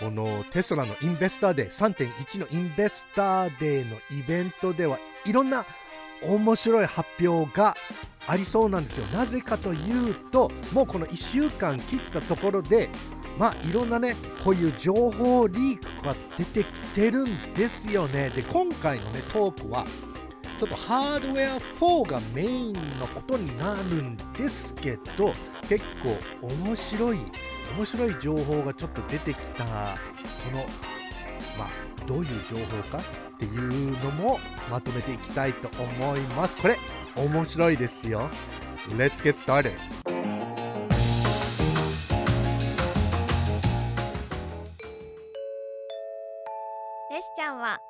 このテスラの Investor Day 3.1の Investor Day のイベントではいろんな面白い発表がありそうなんですよ。なぜかというともうこの1週間切ったところでまあいろんなねこういう情報リークが出てきてるんですよね。で今回のねトークはちょっとハードウェア4がメインのことになるんですけど結構面白い面白い情報がちょっと出てきた。このまあどういう情報かっていうのもまとめていきたいと思います。これ面白いですよ。Let's get started.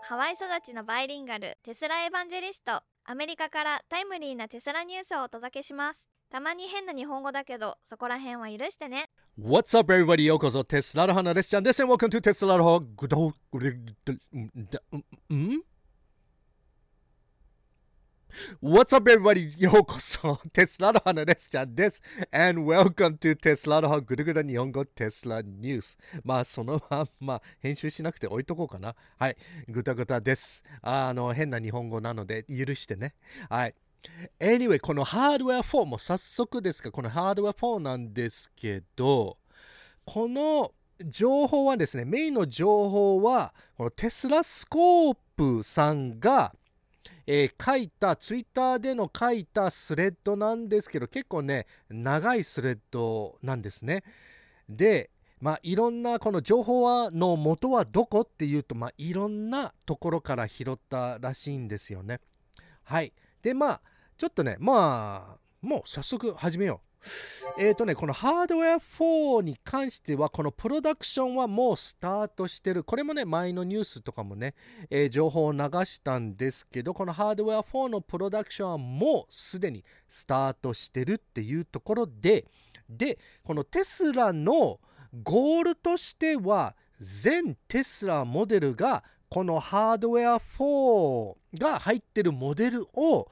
ハワイ育ちのバイリンガルテスラエヴァンジェリスト。アメリカからタイムリーなテスラニュースをお届けします。たまに変な日本語だけどそこら辺は許してね。What's up everybody? ようこそテスラの花です。ちゃんです。And welcome to テスラの花グドグドん What's up everybody? ようこそテスラの花です。ちゃんです and welcome to テスラの花グルグダ日本語テスラニュースまあそのまんま編集しなくて置いとこうかな。はい。グタグタです。あの変な日本語なので許してね。はい。Anyway このハードウェア4も早速ですがこのハードウェア4なんですけどこの情報はですねメインの情報はこのテスラスコープさんがえー、書いたツイッターでの書いたスレッドなんですけど結構ね長いスレッドなんですね。でまあいろんなこの情報はの元はどこっていうとまあいろんなところから拾ったらしいんですよね。はい。でまあちょっとねまあもう早速始めよう。えっ、ー、とね、このハードウェア4に関しては、このプロダクションはもうスタートしてる。これもね、前のニュースとかもね、えー、情報を流したんですけど、このハードウェア4のプロダクションはもうすでにスタートしてるっていうところで、で、このテスラのゴールとしては、全テスラモデルが、このハードウェア4が入ってるモデルを、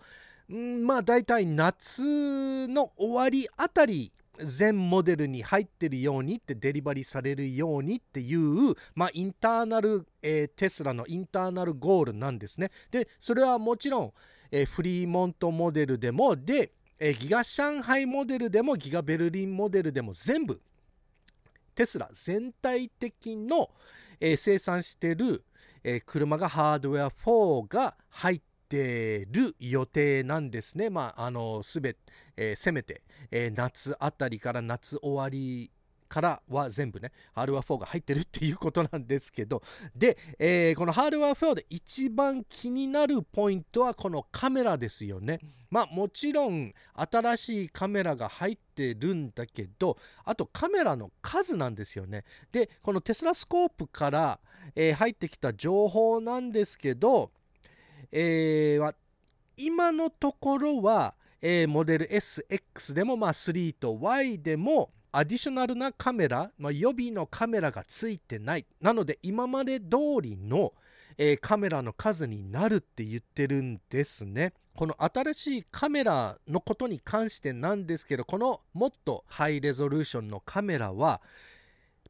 まあ大体夏の終わりあたり全モデルに入ってるようにってデリバリーされるようにっていう、まあ、インターナル、えー、テスラのインターナルゴールなんですね。でそれはもちろん、えー、フリーモントモデルでもで、えー、ギガ上海モデルでもギガベルリンモデルでも全部テスラ全体的の、え、生産してる、え、車がハードウェア4が入っててる予定なんですね。まあ、あの、すべ、えー、せめて、えー、夏あたりから夏終わりからは全部ね、ハードウェア4が入ってるっていうことなんですけど、で、えー、このハードウェア4で一番気になるポイントはこのカメラですよね。まあもちろん新しいカメラが入ってるんだけど、あとカメラの数なんですよね。で、このテスラスコープから、えー、入ってきた情報なんですけど、えー、今のところは、えー、モデル SX でも、まあ、3と Y でもアディショナルなカメラ、まあ、予備のカメラがついてない。なので今まで通りの、えー、カメラの数になるって言ってるんですね。この新しいカメラのことに関してなんですけどこのもっとハイレゾリューションのカメラは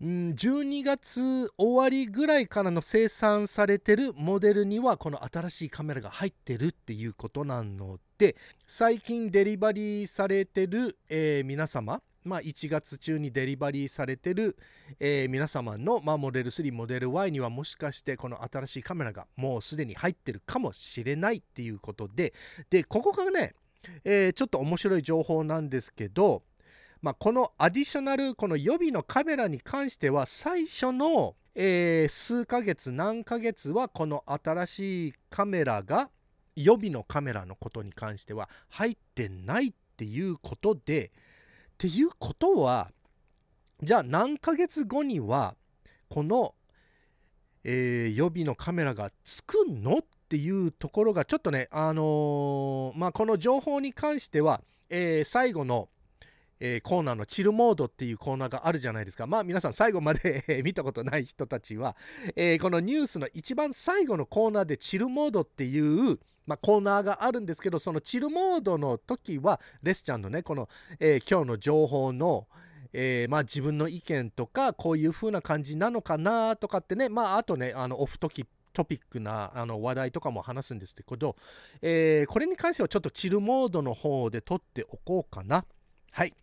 ん12月終わりぐらいからの生産されてるモデルにはこの新しいカメラが入ってるっていうことなので最近デリバリーされてる、えー、皆様まあ、1月中にデリバリーされてる、えー、皆様の、まあ、モデル3、モデル Y にはもしかしてこの新しいカメラがもうすでに入ってるかもしれないっていうことで、で、ここがね、えー、ちょっと面白い情報なんですけど、まあ、このアディショナルこの予備のカメラに関しては最初の、えー、数ヶ月何ヶ月はこの新しいカメラが予備のカメラのことに関しては入ってないっていうことでっていうことはじゃあ何ヶ月後にはこの、えー、予備のカメラがつくのっていうところがちょっとねあのー、まあこの情報に関しては、えー、最後のえー、コーナーのチルモードっていうコーナーがあるじゃないですか。まあ皆さん最後まで 見たことない人たちは、えー、このニュースの一番最後のコーナーでチルモードっていう、まあ、コーナーがあるんですけど、そのチルモードの時は、レスちゃんのね、この、えー、今日の情報の、えー、まあ自分の意見とかこういう風な感じなのかなとかってねまああとねあのオフトキトピックなあの話題とかも話すんですけど、え、これに関してはちょっとチルモードの方で撮っておこうかな。はい。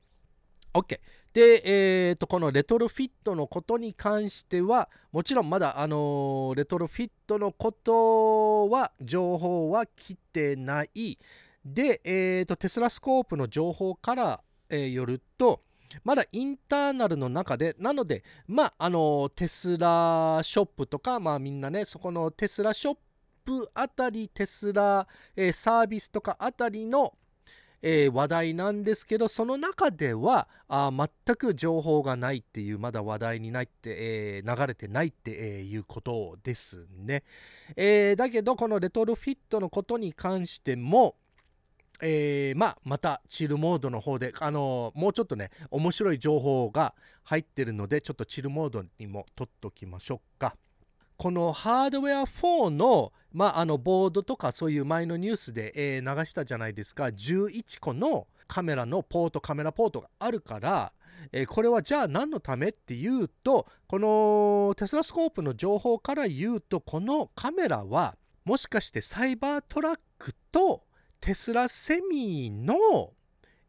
OK。で、えーと、このレトロフィットのことに関しては、もちろんまだ、あのー、レトロフィットのことは、情報は来てない。で、えーと、テスラスコープの情報から、えー、よると、まだインターナルの中で、なので、まあ、あの、テスラショップとか、まあみんなね、そこのテスラショップあたり、テスラ、えー、サービスとかあたりの、えー、話題なんですけど、その中ではあ全く情報がないっていう、まだ話題にないって、えー、流れてないって、えー、いうことですね。えだけど、このレトロフィットのことに関しても、えー、まあ、またチルモードの方で、あのー、もうちょっとね、面白い情報が入ってるので、ちょっとチルモードにも取っときましょうか。このハードウェア4の,、まあ、あのボードとかそういう前のニュースで、えー、流したじゃないですか。11個のカメラのポートカメラポートがあるから、えー、これはじゃあ何のためっていうとこのテスラスコープの情報から言うとこのカメラはもしかしてサイバートラックとテスラセミの、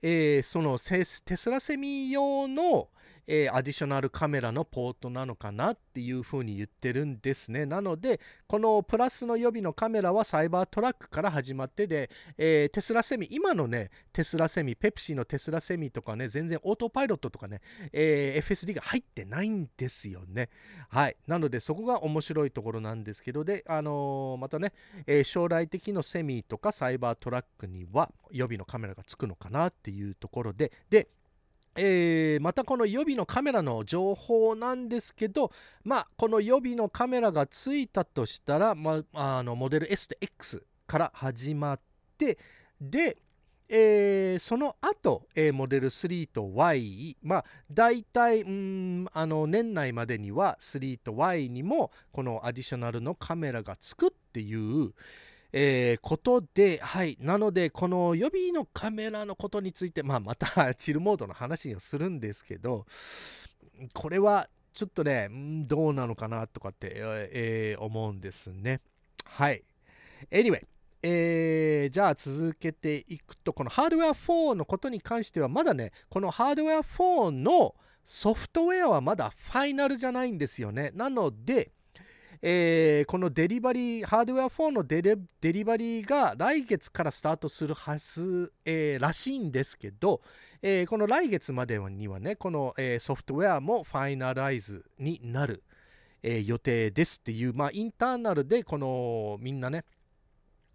えー、そのテスラセミ用のえー、アディショナルカメラのポートなのかなっていうふうに言ってるんですね。なので、このプラスの予備のカメラはサイバートラックから始まってで、えー、テスラセミ、今のね、テスラセミ、ペプシーのテスラセミとかね、全然オートパイロットとかね、えー、FSD が入ってないんですよね。はい。なので、そこが面白いところなんですけど、で、あのー、またね、えー、将来的のセミとかサイバートラックには予備のカメラがつくのかなっていうところで、で、えー、またこの予備のカメラの情報なんですけど、まあ、この予備のカメラがついたとしたら、まあ、あのモデル S と X から始まってで、えー、その後、えー、モデル3と Y、まあ、大体うんあの年内までには3と Y にもこのアディショナルのカメラがつくっていう、えー、ことで、はい。なので、この予備のカメラのことについて、まあ、また チルモードの話をするんですけど、これはちょっとね、どうなのかなとかって、えー、思うんですね。はい。Anyway、えー、じゃあ続けていくと、このハードウェア4のことに関しては、まだね、このハードウェア4のソフトウェアはまだファイナルじゃないんですよね。なので、えー、このデリバリー、ハードウェア4のデリバリーが来月からスタートするはず、えー、らしいんですけど、えー、この来月までにはね、この、えソフトウェアもファイナライズになる、え予定ですっていう、まあ、インターナルでこのみんなね、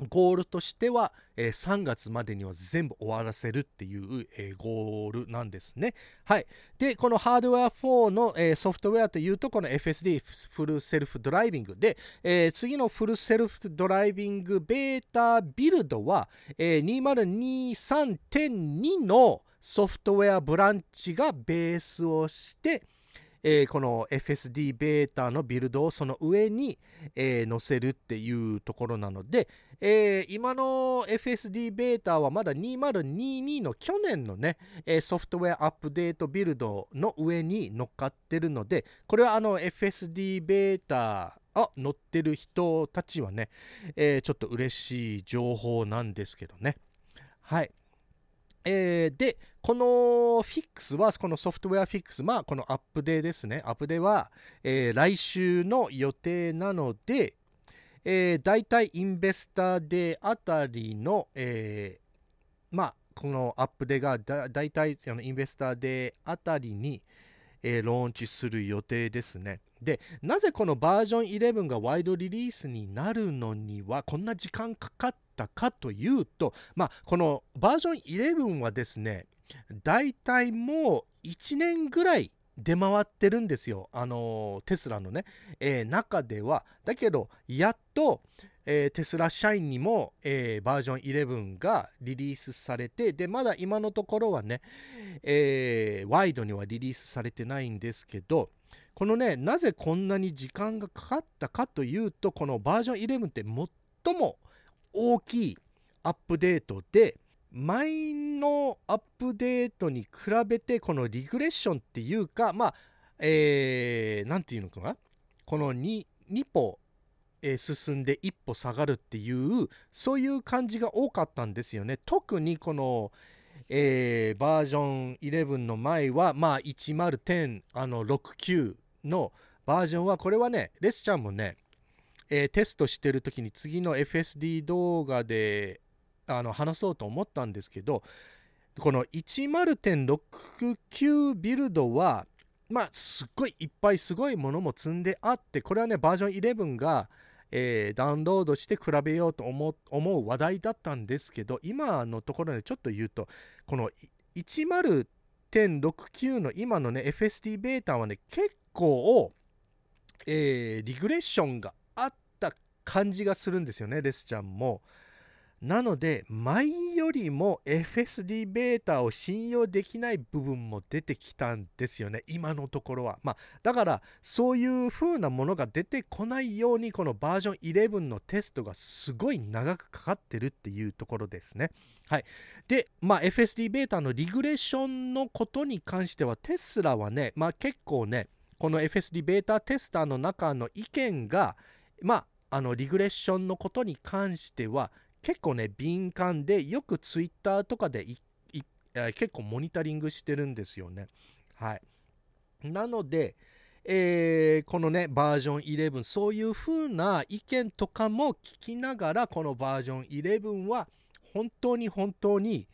ゴールとしては、え、3月までには全部終わらせるっていう、え、ゴールなんですね。はい。で、このハードウェア4の、え、ソフトウェアというと、この FSD フルセルフドライビングで、え次のフルセルフドライビングベータビルドは、え2023.2のソフトウェアブランチがベースをして、えー、この FSD ベータのビルドをその上に、えー、載せるっていうところなので、えー、今の FSD ベータはまだ2022の去年のね、えソフトウェアアップデートビルドの上に乗っかってるので、これはあの FSD ベータあ乗ってる人たちはね、えちょっと嬉しい情報なんですけどね。はい。えー、で、このフィックスは、この software fix、まあ、この update ですね。 update は、えー、来週の予定なので、えー、大体 Investor Day あたりの、えー、まあ、この update がだ大体あの Investor Day あたりに、えー、ローンチする予定ですね。で、なぜこのバージョン11が wide release になるのにはこんな時間かかったかというと、まあ、このバージョン11はですね、大体もう1年ぐらい出回ってるんですよ。あのテスラのね、えー、中では。だけど、やっと、えー、テスラ社員にも、えー、バージョン11がリリースされて、で、まだ今のところはね、えワイドにはリリースされてないんですけど、このね、なぜこんなに時間がかかったかというと、このバージョン11って最も大きいアップデートで、前のアップデートに比べてこのリグレッションっていうかまあえー、なんていうのかな？この 2, 2歩、えー、進んで1歩下がるっていうそういう感じが多かったんですよね。特にこの、えー、バージョン11の前はまあ10、あの、6のバージョンはこれはねレスちゃんもね、えー、テストしてる時に次の FSD 動画であの話そうと思ったんですけどこの10.69ビルドはまあすっごいいっぱいすごいものも積んであってこれはねバージョン11が、えー、ダウンロードして比べようと思う話題だったんですけど今のところでちょっと言うとこの10.69の今のね FSD ベータはね結構、えー、リグレッションがあった感じがするんですよねレスちゃんも。なので前よりも FSD ベータを信用できない部分も出てきたんですよね。今のところは、まあ、だからそういう風なものが出てこないようにこのバージョン11のテストがすごい長くかかってるっていうところですね。はい。で、まあ、FSD ベータのリグレッションのことに関してはテスラはね、まあ、結構ねこの FSD ベータテスターの中の意見がまああのリグレッションのことに関しては結構ね敏感でよくツイッターとかで結構モニタリングしてるんですよね。はい、なので、えー、このねバージョン11そういう風な意見とかも聞きながらこのバージョン11は本当に本当に、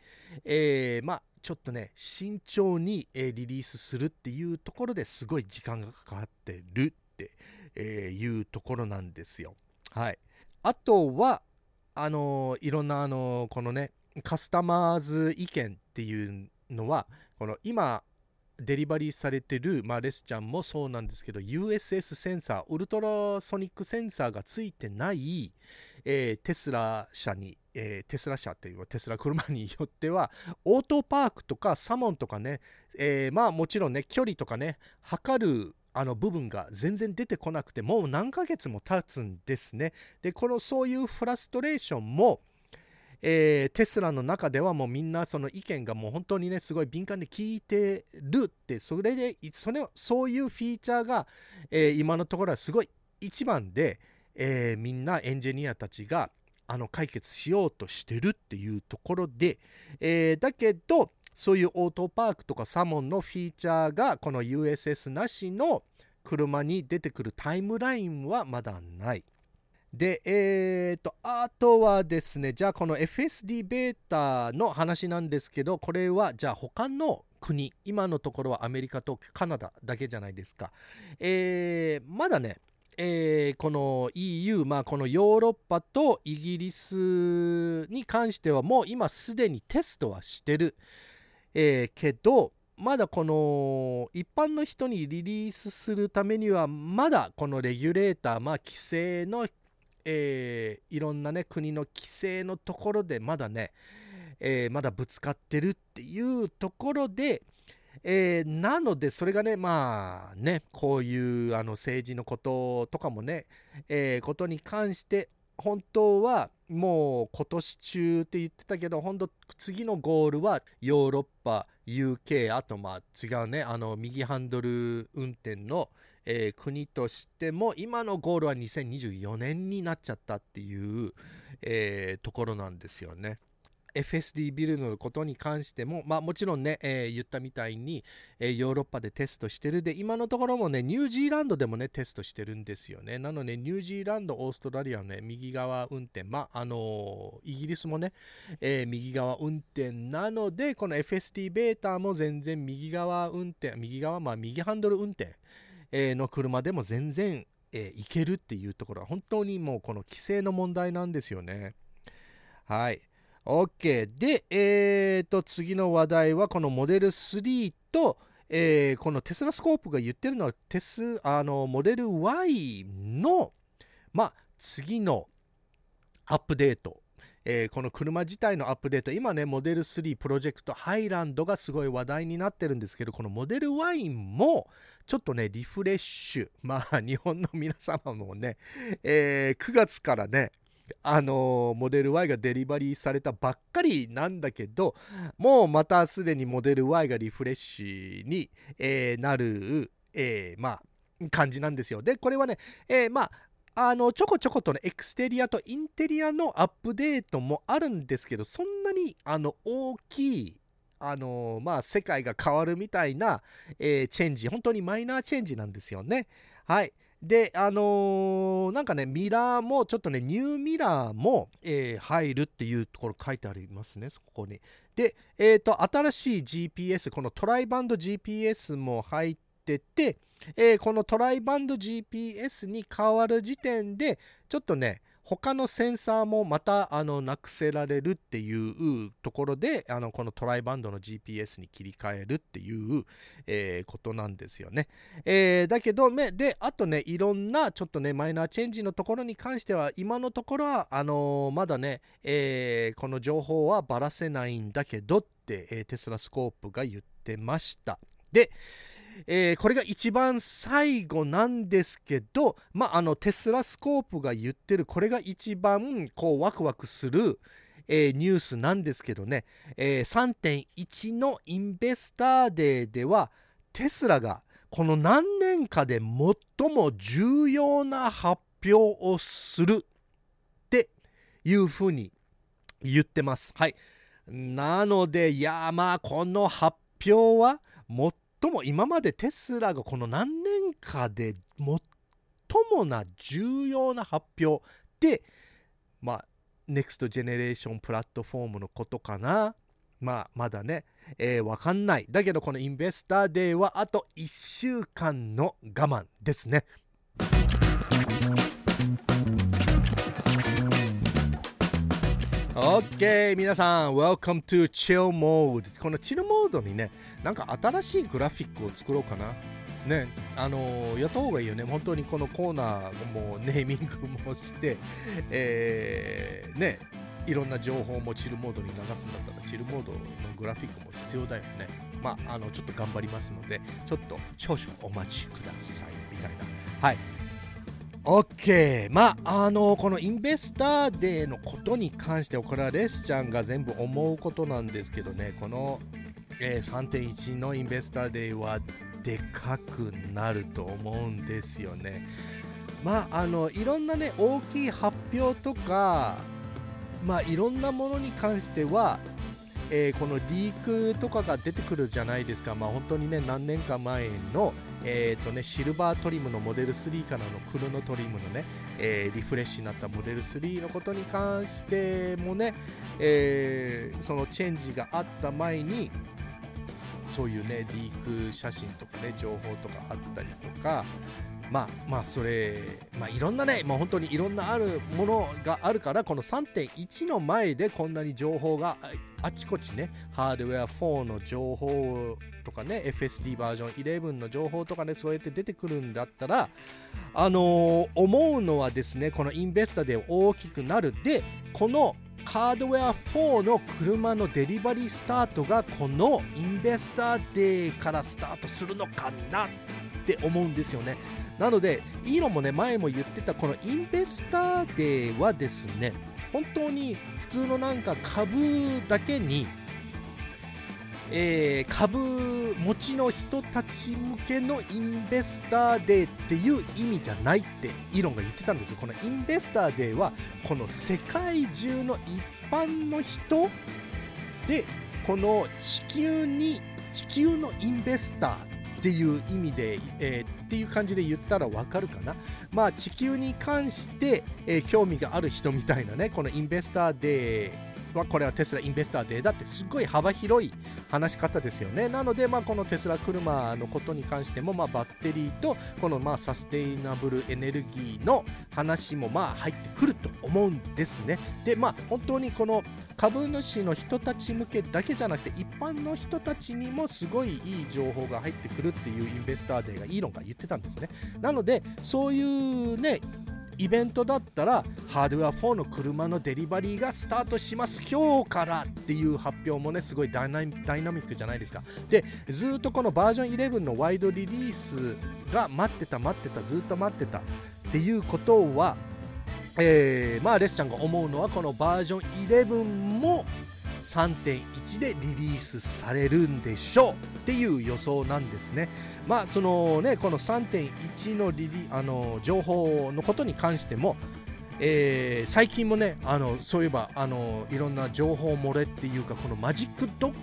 えー、まあちょっとね慎重に、え、リリースするっていうところですごい時間がかかってるって、えいうところなんですよ。はい、あとはあのいろんなあのこのねカスタマーズ意見っていうのはこの今デリバリーされてる、まあ、レスちゃんもそうなんですけど USS センサーウルトラソニックセンサーがついてない、えー、テスラ社に、えー、テスラ社っていうテスラ車によってはオートパークとかサモンとかね、えー、まあもちろんね距離とかね測るあの部分が全然出てこなくてもう何ヶ月も経つんですね。でこのそういうフラストレーションも、えー、テスラの中ではもうみんなその意見がもう本当にねすごい敏感で聞いてるってそれでそれそういうフィーチャーが、えー、今のところはすごい一番で、えー、みんなエンジニアたちがあの解決しようとしてるっていうところで、えだけどそういうオートパークとかサモンのフィーチャーがこの USS なしの車に出てくるタイムラインはまだない。で、えーと、あとはですね、じゃあこの FSD ベータの話なんですけど、これはじゃあ他の国、今のところはアメリカとカナダだけじゃないですか。えー、まだね、えー、この EU、まあ、このヨーロッパとイギリスに関してはもう今すでにテストはしてる。えー、けどまだこの一般の人にリリースするためにはまだこのレギュレーターまあ規制の、えー、いろんなね国の規制のところでまだね、えー、まだぶつかってるっていうところで、えー、なのでそれがねまあねこういうあの政治のこととかもね、えー、ことに関して本当はもう今年中って言ってたけど本当次のゴールはヨーロッパ UK あとまあ違うねあの右ハンドル運転の、えー、国としても今のゴールは2024年になっちゃったっていう、えー、ところなんですよね。FSD ビルのことに関しても、まあ、もちろんね、えー、言ったみたいに、えー、ヨーロッパでテストしてる。で今のところもねニュージーランドでもねテストしてるんですよね。なのでニュージーランドオーストラリアのね右側運転まああのー、イギリスもね、え右側運転。なのでこの FSD ベータも全然右側運転右側まあ右ハンドル運転、えの車でも全然、えいけるっていうところは本当にもうこの規制の問題なんですよね。はい。OK。で、えーと、次の話題はこのモデル3と、えー、このテスラスコープが言ってるのはテスあのモデル Y の、まあ、次のアップデート、えー、この車自体のアップデート。今ねモデル3プロジェクトハイランドがすごい話題になってるんですけどこのモデル Y もちょっとねリフレッシュ。まあ日本の皆様もね、えー、9月からねあのモデル Y がデリバリーされたばっかりなんだけどもうまたすでにモデル Y がリフレッシュに、えー、なる、えー、まあ感じなんですよ。でこれはね、えー、まああのちょこちょことねエクステリアとインテリアのアップデートもあるんですけどそんなにあの大きいあのまあ世界が変わるみたいな、えー、チェンジ本当にマイナーチェンジなんですよね。はい。であのー、なんかねミラーもちょっとねニューミラーも、えー、入るっていうところ書いてありますねそこに。でえっ、ー、と新しい GPS このトライバンド GPS も入っててえ、このトライバンド GPS に変わる時点でちょっとね他のセンサーもまたあのなくせられるっていうところであのこのトライバンドの GPS に切り替えるっていう、えー、ことなんですよね。えー、だけどであとねいろんなちょっとねマイナーチェンジのところに関しては今のところはあのー、まだね、えこの情報はばらせないんだけどって、えテスラスコープが言ってました。で、えー、これが一番最後なんですけど、まあ、あのテスラスコープが言ってるこれが一番こうワクワクする、えー、ニュースなんですけどね、えー、3.1のインベスターデーではテスラがこの何年かで最も重要な発表をするっていうふうに言ってます。はい。なので、いやまあこの発表は最とも今までテスラがこの何年かで最もな重要な発表で、まあ、 next generation platform のことかな。まあ、まだね、えー、わかんない。だけど、この Investor Day はあと1週間の我慢ですね。OK 皆さん Welcome to Chill Mode この Chill Mode にねなんか新しいグラフィックを作ろうかな。ねあのー、やった方がいいよね。本当にこのコーナーもネーミングもしてえー、ねいろんな情報もチルモードに流すんだったらチルモードのグラフィックも必要だよね。まああのちょっと頑張りますのでちょっと少々お待ちくださいみたいな。はい。OK まああのこのインベスターデーのことに関してはこれはレスちゃんが全部思うことなんですけどね。この、えー、3.1のインベスターデーはでかくなると思うんですよね。まああのいろんなね大きい発表とかまあいろんなものに関してはえー、このリークとかが出てくるじゃないですか、まあ、本当にね何年か前の、えーとね、シルバートリムのモデル3からのクロノトリムのね、えー、リフレッシュになったモデル3のことに関してもね、えー、そのチェンジがあった前にそういうねリーク写真とかね情報とかあったりとかまあまあそれ、まあ、いろんなね、まあ、本当にいろんなあるものがあるからこの3.1の前でこんなに情報があちこちねハードウェア4の情報とかね FSD バージョン11の情報とかねそうやって出てくるんだったらあのー、思うのはですねこのインベスタで大きくなる。でこのハードウェア4の車の delivery start がこの Investor Day からスタートするのかなって思うんですよね。なのでイーロンもね前も言ってたこの Investor Day はですね本当に普通のなんか株だけにえー、株持ちの人たち向けの Investor Day っていう意味じゃないってイーロンが言ってたんですよ。この Investor Day はこの世界中の一般の人でこの地球に地球のインベスターっていう意味で、えー、っていう感じで言ったらわかるかな。まあ地球に関して、えー、興味がある人みたいなね、このインベスターデーはこれはテスラインベスターデーだってすっごい幅広い話し方ですよね。なので、まあ、このテスラ車のことに関しても、まあ、バッテリーとこのまあサステイナブルエネルギーの話もまあ入ってくると思うんですね。でまあ本当にこの株主の人たち向けだけじゃなくて一般の人たちにもすごいいい情報が入ってくるっていうインベスターデーがイーロンが言ってたんですね。なのでそういうねイベントだったらハードウェア4の車のデリバリーがスタートします。今日からっていう発表もねすごいダイナミックじゃないですか。でずっとこのバージョン11のワイドリリースが待ってた待ってたずっと待ってたっていうことはえー、まあレスちゃんが思うのはこのバージョン11も3.1でリリースされるんでしょうっていう予想なんですね。まあそのねこの3.1のリリあの情報のことに関しても、えー、最近もねあのそういえばあのいろんな情報漏れっていうかこのマジックドッグ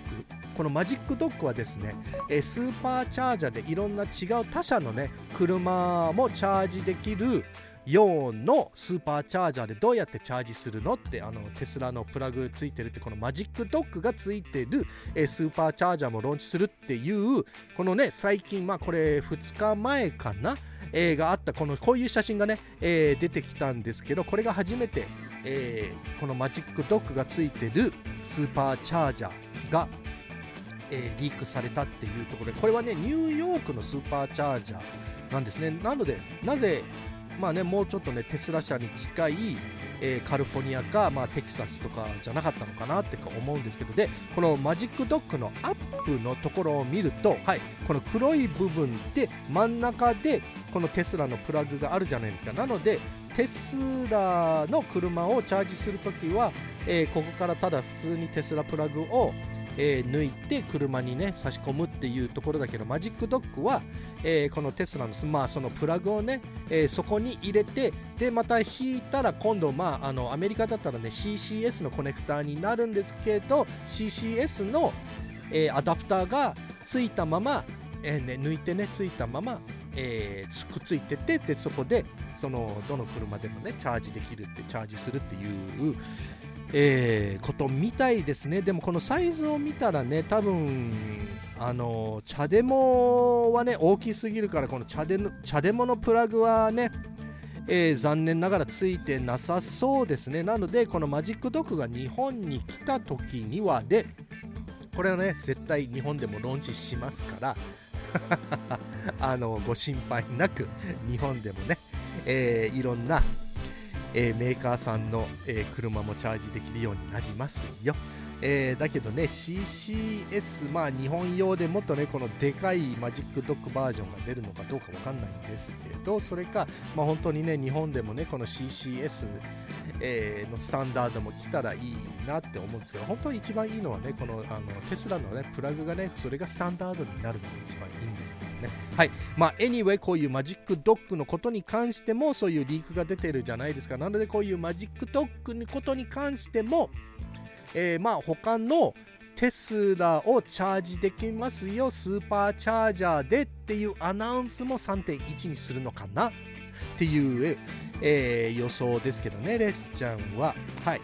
このマジックドッグはですね、えー、スーパーチャージャーでいろんな違う他社のね車もチャージできる4のスーパーチャージャーでどうやってチャージするのってあのテスラのプラグついてるってこのマジックドッグがついてる、え、スーパーチャージャーもローンチするっていうこのね最近まあこれ2日前かなえー、があったこのこういう写真がね、えー、出てきたんですけどこれが初めて、えー、このマジックドッグがついてるスーパーチャージャーが、えリークされたっていうところでこれはねニューヨークのスーパーチャージャーなんですね。なのでなぜまあね、もうちょっとね、テスラ社に近い、えー、カリフォルニアか、まあ、テキサスとかじゃなかったのかなって思うんですけど、で、このマジックドッグのアップのところを見ると、はい、この黒い部分で真ん中でこのテスラのプラグがあるじゃないですか。なので、テスラの車をチャージするときは、えー、ここからただ普通にテスラプラグをえー、抜いて車にね差し込むっていうところだけどマジックドッグは、えー、このテスラの,、まあ、そのプラグをね、えー、そこに入れてでまた引いたら今度、まあ、あのアメリカだったらね CCS のコネクターになるんですけど CCS の、えアダプターがついたまま、えね、抜いてねついたままえー、くっついててでそこでそのどの車でもねチャージできるってチャージするっていう、えー、ことみたいですね。でもこのサイズを見たらね、多分あの茶デモはね大きすぎるからこの茶デ茶デモのプラグはね、えー、残念ながらついてなさそうですね。なのでこのマジックドッグが日本に来た時にはでこれはね絶対日本でもローンチしますから あのご心配なく日本でもね、えー、いろんなえー、メーカーさんの、えー、車もチャージできるようになりますよ。えー、だけどね、CCS、まあ日本用でもっとね、このでかいマジックドックバージョンが出るのかどうかわかんないんですけど、それか、まあ本当にね、日本でもね、この CCS、えー、のスタンダードも来たらいいなって思うんですけど、本当に一番いいのはね、このあのテスラのね、プラグがね、それがスタンダードになるのが一番いいんですね。はい。まあ、anyway、こういうマジックドッグのことに関しても、そういうリークが出てるじゃないですか。なので、こういうマジックドッグのことに関しても、えー、まあ、他のテスラをチャージできますよ、スーパーチャージャーでっていうアナウンスも3.1にするのかなっていう、えー、予想ですけどね、レスちゃんは。はい。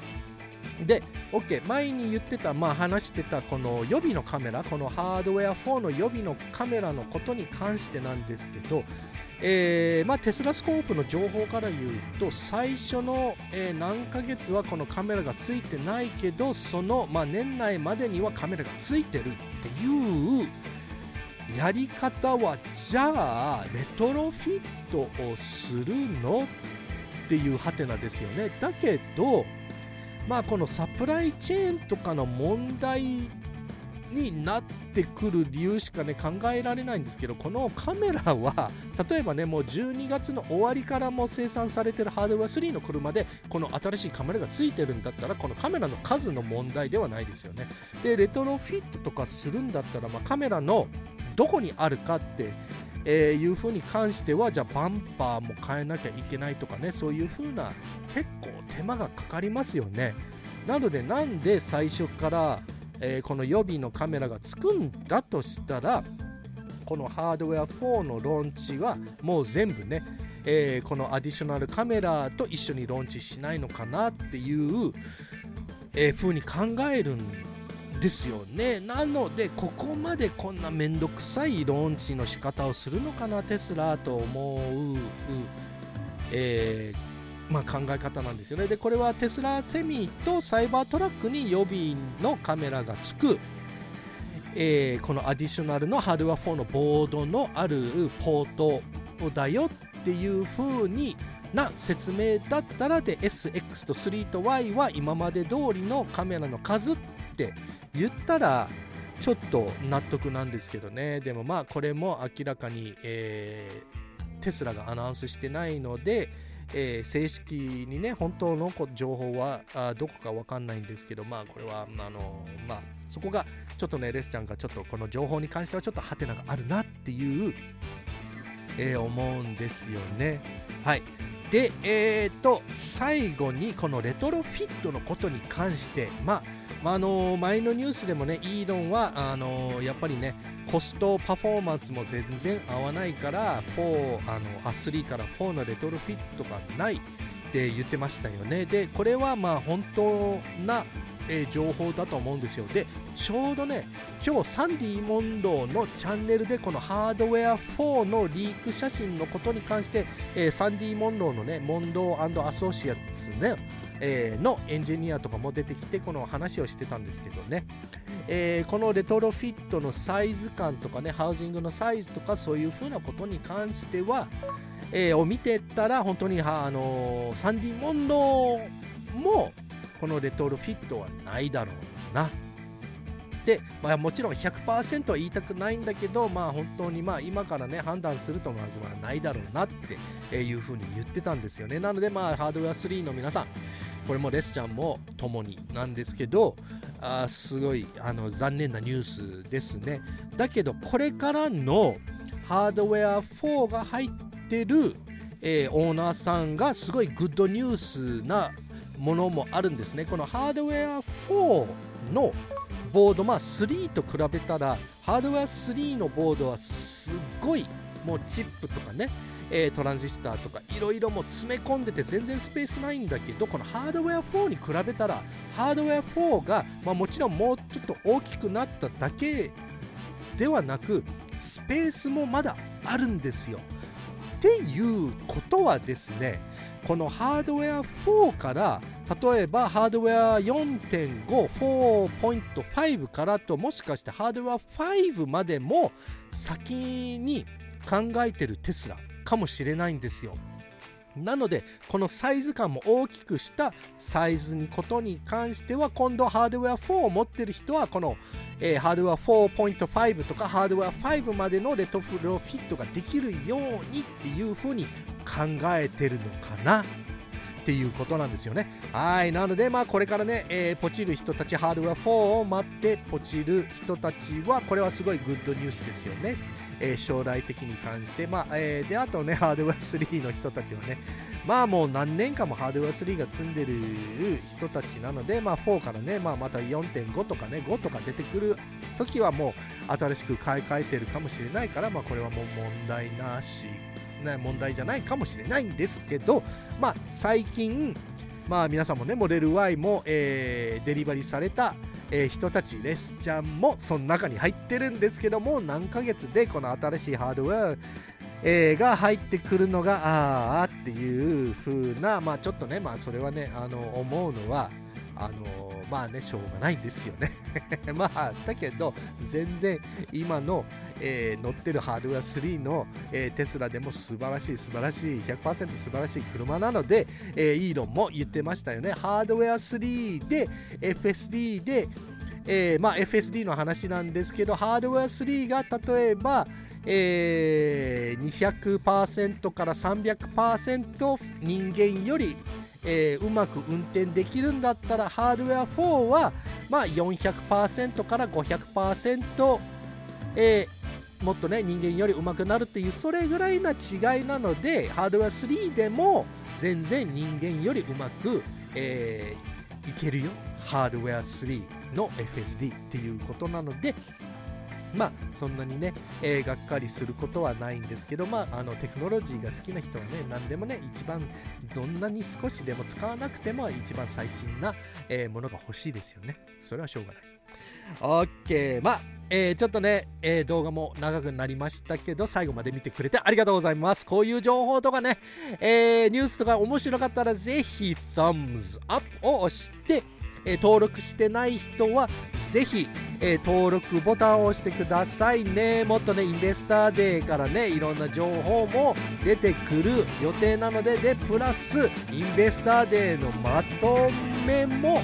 で、OK、前に言ってた、まあ話してたこの予備のカメラ、このハードウェア4の予備のカメラのことに関してなんですけど、えー、まあ、テスラスコープの情報から言うと最初の、えー、何ヶ月はこのカメラがついてないけどその、まあ、年内までにはカメラがついてるっていうやり方はじゃあレトロフィットをするの？っていうハテナですよね。だけどまあこのサプライチェーンとかの問題になってくる理由しかね考えられないんですけどこのカメラは例えばねもう12月の終わりからも生産されてるハードウェア3の車でこの新しいカメラがついてるんだったらこのカメラの数の問題ではないですよね。でレトロフィットとかするんだったら、まあ、カメラのどこにあるかってえー、いう風に関してはじゃあバンパーも変えなきゃいけないとかねそういう風な結構手間がかかりますよね。なのでなんで最初からえー、この予備のカメラがつくんだとしたらこのハードウェア4のローンチはもう全部ね、えー、このアディショナルカメラと一緒にローンチしないのかなっていう、えー、風に考えるんですよね。なのでここまでこんなめんどくさいローンチの仕方をするのかなテスラと思う、えーまあ、考え方なんですよね。でこれはテスラセミとサイバートラックに予備のカメラがつく、えー、このアディショナルのハードウェア4のボードのあるポートだよっていう風にな説明だったらで SX と3と Y は今まで通りのカメラの数って言ったらちょっと納得なんですけどね。でもまあこれも明らかに、えー、テスラがアナウンスしてないのでえー、正式にね本当の情報はあどこか分かんないんですけどまあこれはあのまあそこがちょっとねレスちゃんがちょっとこの情報に関してはちょっとハテナがあるなっていう、えー、思うんですよね。はい。でえーと最後にこのレトロフィットのことに関してまあまあ、あの前のニュースでもね、イーロンはあのやっぱりね、コストパフォーマンスも全然合わないから、4あのあ3から4のレトロフィットがないって言ってましたよね。で、これはまあ本当な、えー、情報だと思うんですよ。で、ちょうどね、今日サンディ・モンドのチャンネルでこのハードウェア4のリーク写真のことに関して、えー、サンディ・モンドのね、モンドアソシアツね、えー、のエンジニアとかも出てきてこの話をしてたんですけどね、えー、このレトロフィットのサイズ感とかねハウジングのサイズとかそういうふうなことに関しては、えー、を見てたら本当にあのサンディモンドもこのレトロフィットはないだろうな、まあ、もちろん100%は言いたくないんだけど、まあ、本当にまあ今からね判断するとまずはないだろうなっていうふうに言ってたんですよね。なのでまあハードウェア3の皆さんこれもレスちゃんも共になんですけどあすごいあの残念なニュースですね。だけどこれからのハードウェア4が入ってる、えー、オーナーさんがすごいグッドニュースなものもあるんですね。このハードウェア4のボードまあ3と比べたらハードウェア3のボードはすごいもうチップとかねえ、トランジスタとかいろいろも詰め込んでて全然スペースないんだけどこのハードウェア4に比べたらハードウェア4が、まあ、もちろんもうちょっと大きくなっただけではなくスペースもまだあるんですよ。っていうことはですねこのハードウェア4から例えばハードウェア4.54.5からともしかしてハードウェア5までも先に考えてるテスラかもしれないんですよ。なのでこのサイズ感も大きくしたサイズにことに関しては今度ハードウェア4を持ってる人はこの、えー、ハードウェア4.5とかハードウェア5までのレトフロフィットができるようにっていう風に考えてるのかなっていうことなんですよね。はい。なので、まあ、これからね、えー、ポチる人たち、ハードウェア4を待ってポチる人たちは、これはすごいグッドニュースですよね。えー、将来的に関して、まあえー、であとね、ハードウェア3の人たちはね、まあもう何年間もハードウェア3が積んでる人たちなので、まあ4からね、まあ、また4.5とかね、5とか出てくる時はもう新しく買い替えてるかもしれないから、まあこれはもう問題なし、ね、問題じゃないかもしれないんですけど、まあ最近、まあ皆さんもね、モデル Y も、えー、デリバリーされた、えー、人たちレスちゃんもその中に入ってるんですけども何ヶ月でこの新しいハードウェアえー、が入ってくるのがああっていう風なまあちょっとねまあそれはねあの思うのはあのまあねしょうがないんですよね。まあだけど全然今の、えー、乗ってるハードウェア3の、えー、テスラでも素晴らしい素晴らしい100%素晴らしい車なので、えー、イーロンも言ってましたよね。ハードウェア3で FSD でえーまあ、FSD の話なんですけどハードウェア3が例えば、えー、200%から300%人間よりえー、うまく運転できるんだったらハードウェア4は、まあ、400%から500%、えー、もっとね人間よりうまくなるっていうそれぐらいな違いなのでハードウェア3でも全然人間よりうまく、えー、いけるよ。ハードウェア3の FSD っていうことなのでまあそんなにね、えー、がっかりすることはないんですけど、まあ、あのテクノロジーが好きな人はね何でもね一番どんなに少しでも使わなくても一番最新な、えー、ものが欲しいですよね。それはしょうがない。OK まあえー、ちょっとね、えー、動画も長くなりましたけど、最後まで見てくれてありがとうございます。こういう情報とかね、えー、ニュースとか面白かったら、ぜひ、Thumbs Up を押して、え、登録してない人はぜひ、え、登録ボタンを押してくださいねもっとねインベスターデーからねいろんな情報も出てくる予定なのででプラスインベスターデーのまとめも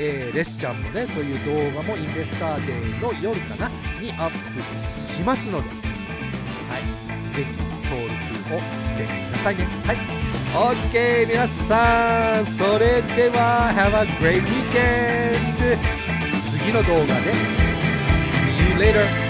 えー、レスちゃんもねそういう動画もインベスターデーの夜かなにアップしますので、はい、ぜひ登録をしてくださいね。はい OK 皆さんそれでは Have a great weekend 次の動画で See you later